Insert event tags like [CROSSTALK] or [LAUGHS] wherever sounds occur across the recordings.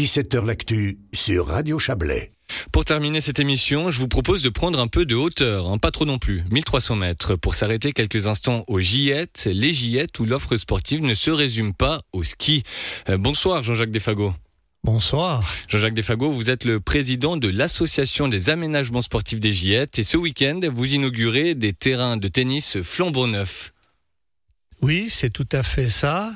17h L'actu sur Radio Chablais. Pour terminer cette émission, je vous propose de prendre un peu de hauteur, hein, pas trop non plus, 1300 mètres, pour s'arrêter quelques instants aux gillettes, les gillettes où l'offre sportive ne se résume pas au ski. Euh, bonsoir Jean-Jacques Desfagot. Bonsoir. Jean-Jacques Desfagot, vous êtes le président de l'Association des aménagements sportifs des Gillettes et ce week-end, vous inaugurez des terrains de tennis flambant neufs. Oui, c'est tout à fait ça.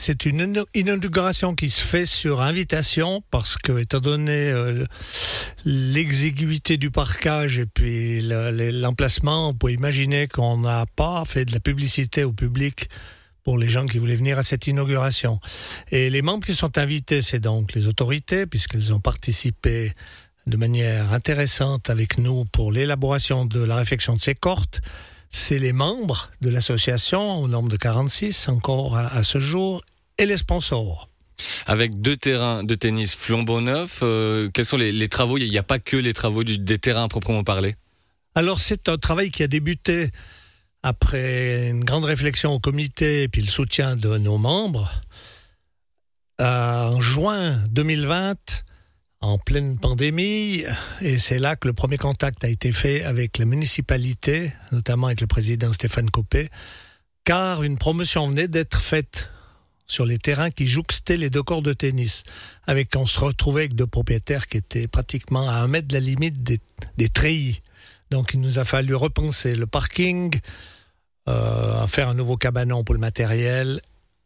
C'est une inauguration qui se fait sur invitation parce que, étant donné euh, l'exiguïté du parcage et puis l'emplacement, on peut imaginer qu'on n'a pas fait de la publicité au public pour les gens qui voulaient venir à cette inauguration. Et les membres qui sont invités, c'est donc les autorités, puisqu'elles ont participé de manière intéressante avec nous pour l'élaboration de la réflexion de ces cohortes c'est les membres de l'association, au nombre de 46 encore à, ce jour, et les sponsors. Avec deux terrains de tennis flambant neufs, euh, quels sont les, travaux? Il n'y a pas que les travaux des terrains à proprement parler Alors c'est un travail qui a débuté après une grande réflexion au comité et puis le soutien de nos membres. en juin 2020, en pleine pandémie, et c'est là que le premier contact a été fait avec la municipalité, notamment avec le président Stéphane Copé, car une promotion venait d'être faite sur les terrains qui jouxtaient les deux corps de tennis. Avec, on se retrouvait avec deux propriétaires qui étaient pratiquement à un mètre de la limite des, des treillis. Donc il nous a fallu repenser le parking, euh, faire un nouveau cabanon pour le matériel,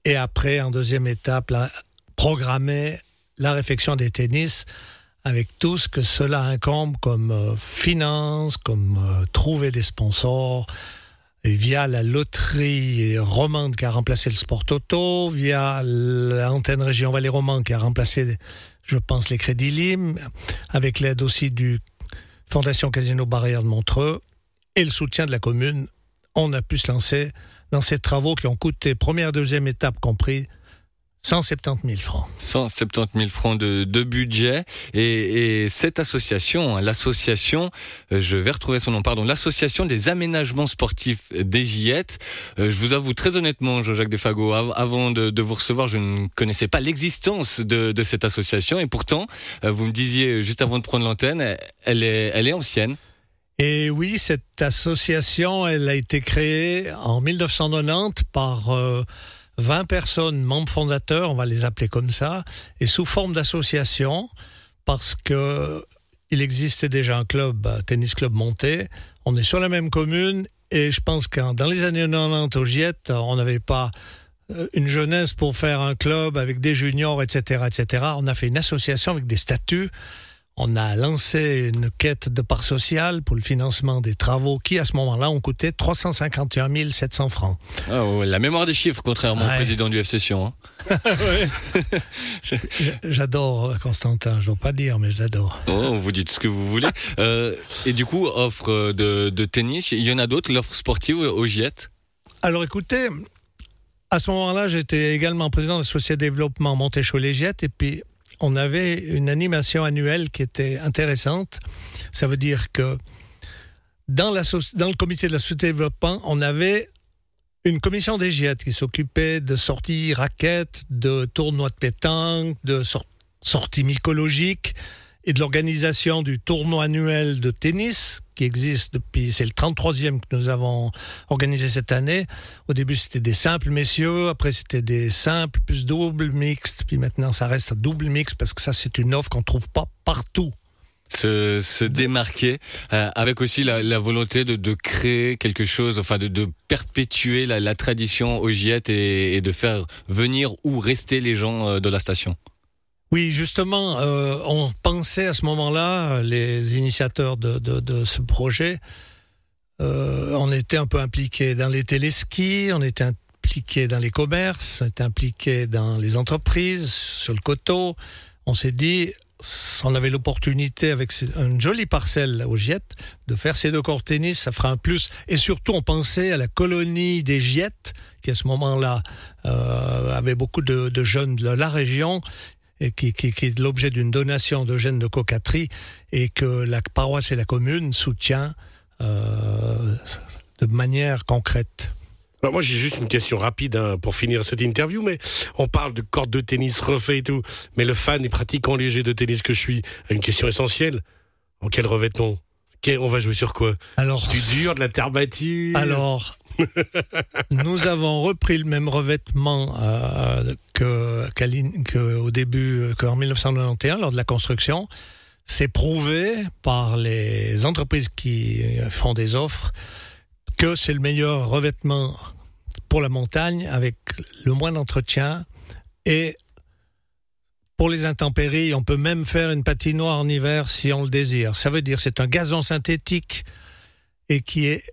et après, en deuxième étape, programmer la réflexion des tennis avec tout ce que cela incombe comme euh, finance, comme euh, trouver des sponsors, via la loterie romande qui a remplacé le sport auto, via l'antenne région Vallée Romande qui a remplacé, je pense, les crédits LIM, avec l'aide aussi du Fondation Casino Barrière de Montreux et le soutien de la commune, on a pu se lancer dans ces travaux qui ont coûté, première, deuxième étape compris, 170 000 francs. 170 000 francs de, de budget. Et, et, cette association, hein, l'association, euh, je vais retrouver son nom, pardon, l'association des aménagements sportifs des Gillettes. Euh, je vous avoue très honnêtement, Jean-Jacques Defago, avant de, de, vous recevoir, je ne connaissais pas l'existence de, de, cette association. Et pourtant, euh, vous me disiez juste avant de prendre l'antenne, elle est, elle est ancienne. Et oui, cette association, elle a été créée en 1990 par... 20 personnes, membres fondateurs, on va les appeler comme ça, et sous forme d'association, parce que il existait déjà un club, tennis club monté. On est sur la même commune, et je pense que dans les années 90 au GIET, on n'avait pas euh, une jeunesse pour faire un club avec des juniors, etc., etc. On a fait une association avec des statuts on a lancé une quête de part sociale pour le financement des travaux qui, à ce moment-là, ont coûté 351 700 francs. Ah la mémoire des chiffres, contrairement au président du F-Session. Hein. [LAUGHS] j'adore euh, Constantin, je ne dois pas dire, mais je l'adore. Oh, vous dites ce que vous voulez. [LAUGHS] Euh, et du coup, offre de, tennis, il y en a d'autres, l'offre sportive au GIET Alors écoutez, à ce moment-là, j'étais également président de la Société de développement Montéchaud-Légiette, et puis on avait une animation annuelle qui était intéressante. Ça veut dire que dans, le comité de la société de développement, on avait une commission des GIET qui s'occupait de sorties raquettes, de tournois de pétanque, de sorties mycologiques et de l'organisation du tournoi annuel de tennis existe depuis, c'est le 33e que nous avons organisé cette année. Au début, c'était des simples messieurs, après c'était des simples plus doubles mixtes, puis maintenant ça reste double mixte parce que ça c'est une offre qu'on trouve pas partout. Se, démarquer euh, avec aussi la, volonté de, créer quelque chose, enfin de, perpétuer la, tradition au et, et, de faire venir ou rester les gens euh, de la station. Oui, justement, euh, on pensait à ce moment-là, les initiateurs de, ce projet, euh, on était un peu impliqués dans les téléskis, on était impliqués dans les commerces, on était impliqués dans les entreprises, sur le coteau. On s'est dit, on avait l'opportunité avec une jolie parcelle au GIET de faire ces deux corps tennis, ça fera un plus. Et surtout, on pensait à la colonie des GIET, qui à ce moment-là euh, avait beaucoup de, jeunes de la région qui, est l'objet d'une donation de gènes de cocaterie et que la paroisse et la commune soutient euh, de manière concrète. Moi, j'ai juste une question rapide hein, pour finir cette interview, mais on parle de cordes de tennis refait et tout, mais le fan et pratiquant léger de tennis que je suis a une question essentielle. En quel revêtement On va jouer sur quoi? Alors, Du dur, de la terre battue Alors, [LAUGHS] nous avons repris le même revêtement euh, que, que, début, qu'en 1991, lors de la construction. C'est prouvé par les entreprises qui font des offres que c'est le meilleur revêtement pour la montagne avec le moins d'entretien et pour les intempéries, on peut même faire une patinoire en hiver si on le désire. Ça veut dire c'est un gazon synthétique et qui est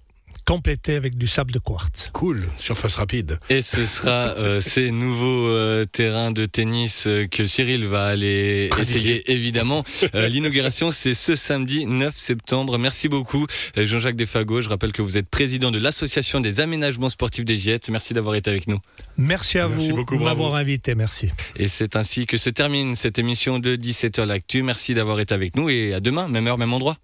complété avec du sable de quartz. Cool, surface rapide. Et ce sera euh, [LAUGHS] ces nouveaux euh, terrains de tennis euh, que Cyril va aller essayer, évidemment. L'inauguration, c'est ce samedi 9 septembre. Merci beaucoup, Jean-Jacques Desfago. Je rappelle que vous êtes président de l'Association des aménagements sportifs des Giettes. Merci d'avoir été avec nous. Merci à vous de m'avoir invité. Merci. Et c'est ainsi que se termine cette émission de 17h L'Actu. Merci d'avoir été avec nous et à demain, même heure, même endroit.